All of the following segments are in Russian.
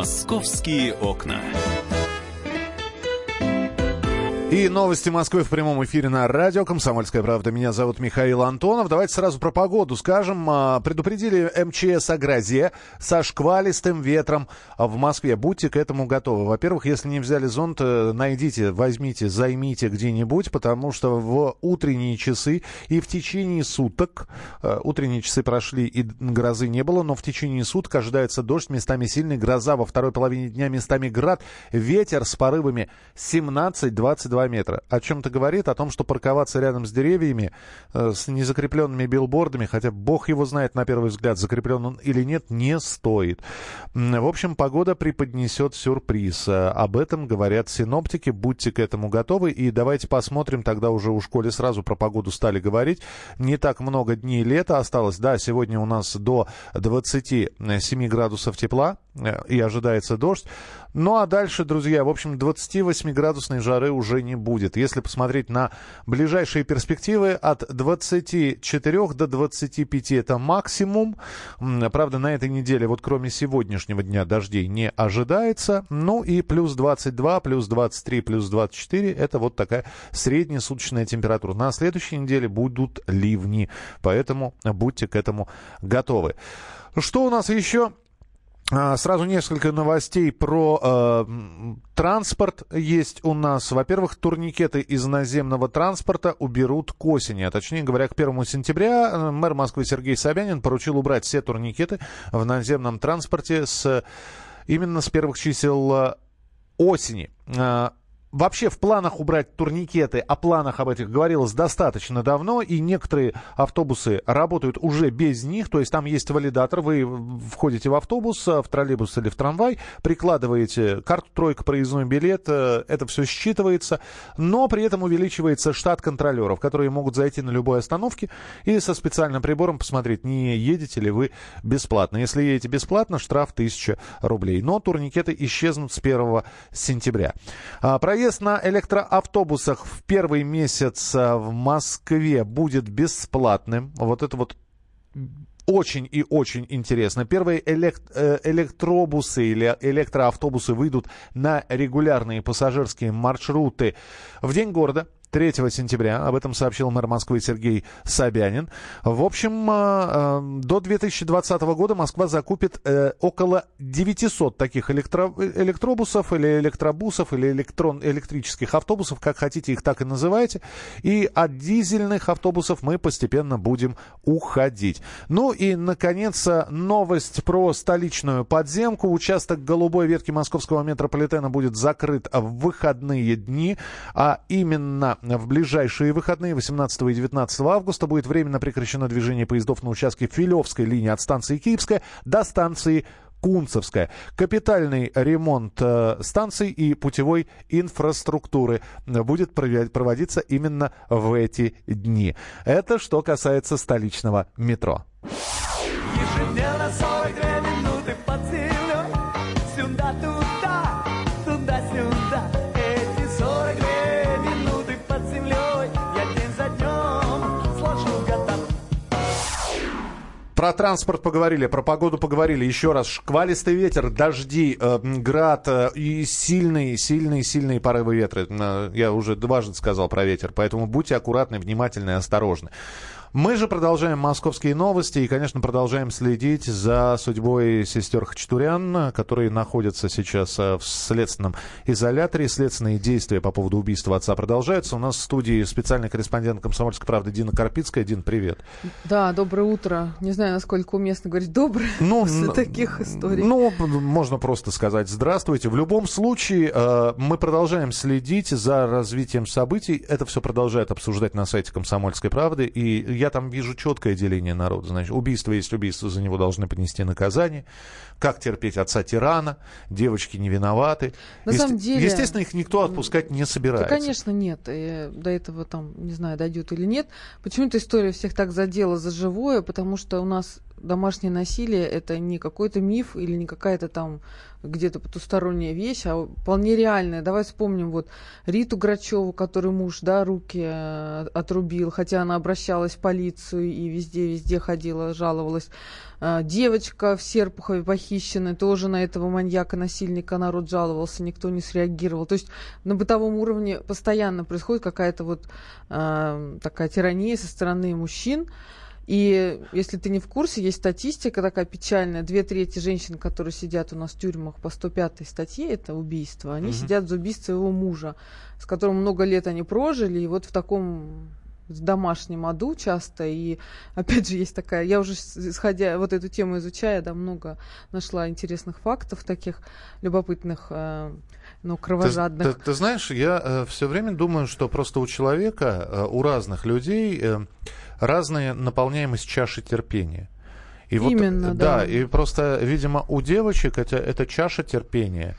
Московские окна. И новости Москвы в прямом эфире на радио «Комсомольская правда». Меня зовут Михаил Антонов. Давайте сразу про погоду скажем. А, предупредили МЧС о грозе со шквалистым ветром в Москве. Будьте к этому готовы. Во-первых, если не взяли зонт, э, найдите, возьмите, займите где-нибудь, потому что в утренние часы и в течение суток, э, утренние часы прошли и грозы не было, но в течение суток ожидается дождь, местами сильный, гроза во второй половине дня, местами град, ветер с порывами 17-22 2 метра. О чем-то говорит, о том, что парковаться рядом с деревьями, э, с незакрепленными билбордами, хотя бог его знает на первый взгляд, закреплен он или нет, не стоит. В общем, погода преподнесет сюрприз. Э, об этом говорят синоптики, будьте к этому готовы. И давайте посмотрим, тогда уже у школе сразу про погоду стали говорить. Не так много дней лета осталось. Да, сегодня у нас до 27 градусов тепла и ожидается дождь. Ну а дальше, друзья, в общем, 28-градусной жары уже не будет. Если посмотреть на ближайшие перспективы, от 24 до 25 это максимум. Правда, на этой неделе, вот кроме сегодняшнего дня, дождей не ожидается. Ну и плюс 22, плюс 23, плюс 24 это вот такая среднесуточная температура. На следующей неделе будут ливни, поэтому будьте к этому готовы. Что у нас еще? А, сразу несколько новостей про э, транспорт есть у нас. Во-первых, турникеты из наземного транспорта уберут к осени. А точнее говоря, к 1 сентября э, мэр Москвы Сергей Собянин поручил убрать все турникеты в наземном транспорте с, именно с первых чисел э, осени. А, Вообще в планах убрать турникеты, о планах об этих говорилось достаточно давно, и некоторые автобусы работают уже без них, то есть там есть валидатор, вы входите в автобус, в троллейбус или в трамвай, прикладываете карту тройка, проездной билет, э, это все считывается, но при этом увеличивается штат контролеров, которые могут зайти на любой остановке и со специальным прибором посмотреть, не едете ли вы бесплатно. Если едете бесплатно, штраф 1000 рублей. Но турникеты исчезнут с 1 сентября. А, Проезд на электроавтобусах в первый месяц э, в Москве будет бесплатным. Вот это вот очень и очень интересно. Первые элект, э, электробусы или электроавтобусы выйдут на регулярные пассажирские маршруты в день города 3 сентября. Об этом сообщил мэр Москвы Сергей Собянин. В общем, а, а, до 2020 года Москва закупит э, около 900 таких электро, электробусов или электробусов или электрон, электрических автобусов, как хотите их так и называйте. И от дизельных автобусов мы постепенно будем уходить. Ну и, наконец, новость про столичную подземку. Участок голубой ветки московского метрополитена будет закрыт в выходные дни, а именно в ближайшие выходные 18 и 19 августа будет временно прекращено движение поездов на участке Филевской линии от станции Киевская до станции Кунцевская. Капитальный ремонт э, станций и путевой инфраструктуры будет проводиться именно в эти дни. Это что касается столичного метро. Про транспорт поговорили, про погоду поговорили. Еще раз, шквалистый ветер, дожди, э, град э, и сильные, сильные, сильные порывы ветра. Э, я уже дважды сказал про ветер, поэтому будьте аккуратны, внимательны осторожны. Мы же продолжаем московские новости и, конечно, продолжаем следить за судьбой сестер Хачатурян, которые находятся сейчас э, в следственном изоляторе. Следственные действия по поводу убийства отца продолжаются. У нас в студии специальный корреспондент «Комсомольской правды» Дина Карпицкая. Дин, привет. Да, доброе утро. Не знаю, насколько уместно говорить доброе ну, после таких историй. Ну, можно просто сказать здравствуйте. В любом случае, э, мы продолжаем следить за развитием событий. Это все продолжает обсуждать на сайте «Комсомольской правды». И я там вижу четкое деление народа. Значит, убийство есть убийство, за него должны понести наказание. Как терпеть отца тирана? Девочки не виноваты. На Есте- самом деле... Естественно, их никто отпускать не собирается. Да, конечно, нет. И до этого там, не знаю, дойдет или нет. Почему-то история всех так задела за живое, потому что у нас домашнее насилие это не какой-то миф или не какая-то там где-то потусторонняя вещь, а вполне реальная. Давай вспомним вот Риту Грачеву, который муж, да, руки э, отрубил, хотя она обращалась в полицию и везде-везде ходила, жаловалась. А, девочка в Серпухове похищенная, тоже на этого маньяка-насильника народ жаловался, никто не среагировал. То есть на бытовом уровне постоянно происходит какая-то вот э, такая тирания со стороны мужчин. И если ты не в курсе, есть статистика такая печальная. Две трети женщин, которые сидят у нас в тюрьмах по 105 статье, это убийство, они mm-hmm. сидят за убийство своего мужа, с которым много лет они прожили, и вот в таком в домашнем аду часто. И опять же есть такая, я уже исходя вот эту тему изучая, да, много нашла интересных фактов таких любопытных, э, но кровожадных. Ты, ты, ты знаешь, я э, все время думаю, что просто у человека, э, у разных людей э, разная наполняемость чаши терпения. И Именно, вот, да. Да, и просто, видимо, у девочек это, это чаша терпения.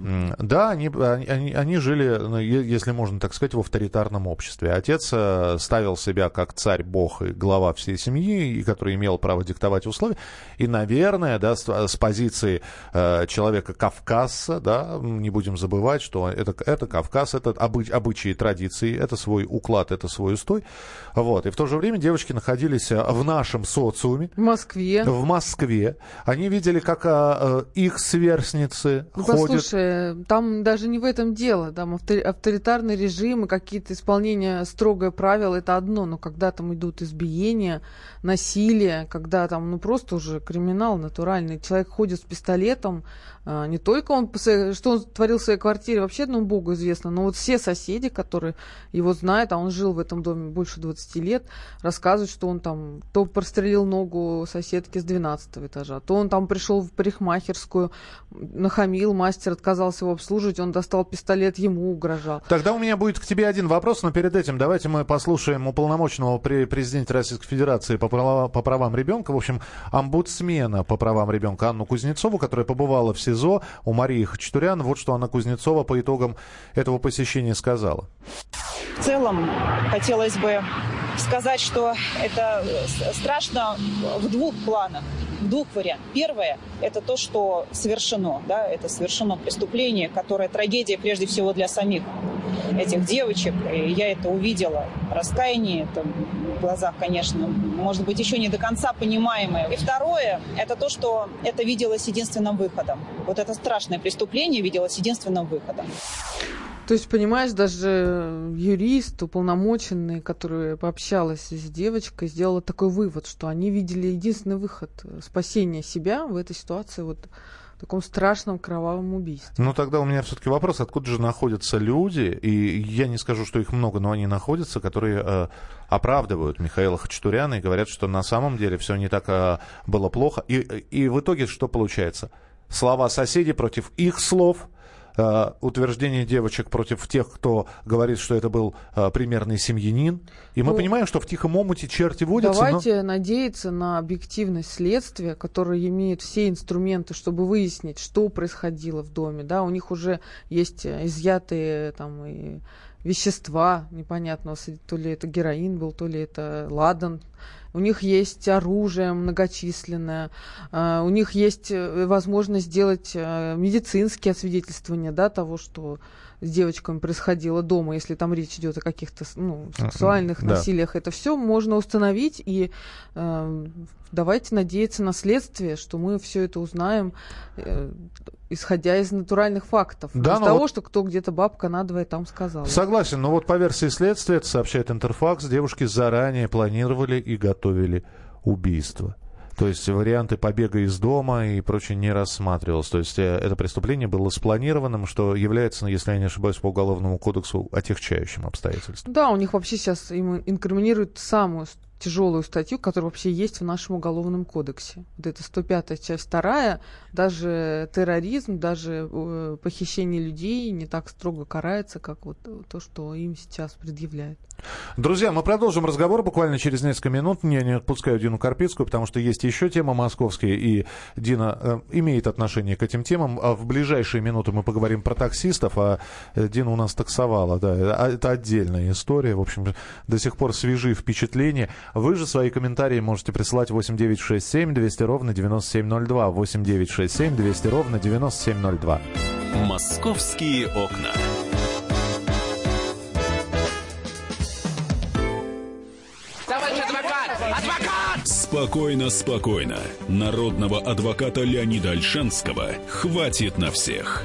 Да, они, они, они жили, ну, если можно так сказать, в авторитарном обществе. Отец э, ставил себя как царь, бог и глава всей семьи, и который имел право диктовать условия. И, наверное, да, с, с позиции э, человека Кавказа, да, не будем забывать, что это, это Кавказ, это обы, обычаи, традиции, это свой уклад, это свой устой. Вот. И в то же время девочки находились э, в нашем социуме. В Москве. В Москве. Они видели, как э, их сверстницы ну, ходят. Послушай, там даже не в этом дело. Там авторитарный режим и какие-то исполнения строгое правил это одно, но когда там идут избиения, насилие, когда там ну просто уже криминал натуральный, человек ходит с пистолетом, а, не только он, что он творил в своей квартире, вообще одному богу известно, но вот все соседи, которые его знают, а он жил в этом доме больше 20 лет, рассказывают, что он там то прострелил ногу соседки с 12 этажа, то он там пришел в парикмахерскую, нахамил, мастер отказался его обслуживать, он достал пистолет, ему угрожал. Тогда у меня будет к тебе один вопрос, но перед этим давайте мы послушаем уполномоченного при президенте Российской Федерации по, права, по правам ребенка, в общем, омбудсмена по правам ребенка Анну Кузнецову, которая побывала в СИЗО у Марии Хачатурян. Вот что Анна Кузнецова по итогам этого посещения сказала. В целом хотелось бы сказать, что это страшно в двух планах двух вариантах. Первое – это то, что совершено, да, это совершено преступление, которое трагедия прежде всего для самих этих девочек. И я это увидела. Раскаяние это в глазах, конечно, может быть, еще не до конца понимаемое. И второе – это то, что это виделось единственным выходом. Вот это страшное преступление виделось единственным выходом. То есть, понимаешь, даже юрист, уполномоченный, который пообщалась с девочкой, сделала такой вывод, что они видели единственный выход спасения себя в этой ситуации, вот в таком страшном кровавом убийстве. Ну, тогда у меня все-таки вопрос, откуда же находятся люди, и я не скажу, что их много, но они находятся, которые э, оправдывают Михаила Хачатуряна и говорят, что на самом деле все не так э, было плохо. И, и в итоге что получается? Слова соседей против их слов – э, утверждение девочек против тех, кто говорит, что это был э, примерный семьянин. И мы ну, понимаем, что в тихом омуте черти водятся. Давайте но... надеяться на объективность следствия, которое имеет все инструменты, чтобы выяснить, что происходило в доме. Да, у них уже есть изъятые там и вещества непонятного, то ли это героин был, то ли это ладан у них есть оружие многочисленное, а, у них есть э, возможность сделать э, медицинские освидетельствования да, того, что с девочками происходило дома, если там речь идет о каких-то ну, сексуальных да. насилиях, это все можно установить и э, давайте надеяться на следствие, что мы все это узнаем, э, исходя из натуральных фактов, да, из того, вот... что кто где-то бабка надвое там сказал. Согласен, но вот по версии следствия, это сообщает Интерфакс, девушки заранее планировали и готовили убийство. То есть варианты побега из дома и прочее не рассматривалось. То есть э, это преступление было спланированным, что является, если я не ошибаюсь, по Уголовному кодексу отягчающим обстоятельством. Да, у них вообще сейчас им инкриминируют самую тяжелую статью, которая вообще есть в нашем уголовном кодексе. Вот это 105 часть 2, даже терроризм, даже э, похищение людей не так строго карается, как вот то, что им сейчас предъявляют. Друзья, мы продолжим разговор буквально через несколько минут. Я не отпускаю Дину Карпицкую, потому что есть еще тема московская, и Дина э, имеет отношение к этим темам. А в ближайшие минуты мы поговорим про таксистов, а э, Дина у нас таксовала, да, а это отдельная история. В общем, до сих пор свежие впечатления. Вы же свои комментарии можете присылать 8967 200 ровно 9702. 8967 200 ровно 9702. «Московские окна». Товарищ адвокат! Адвокат! Спокойно, спокойно. Народного адвоката Леонида Альшанского хватит на всех.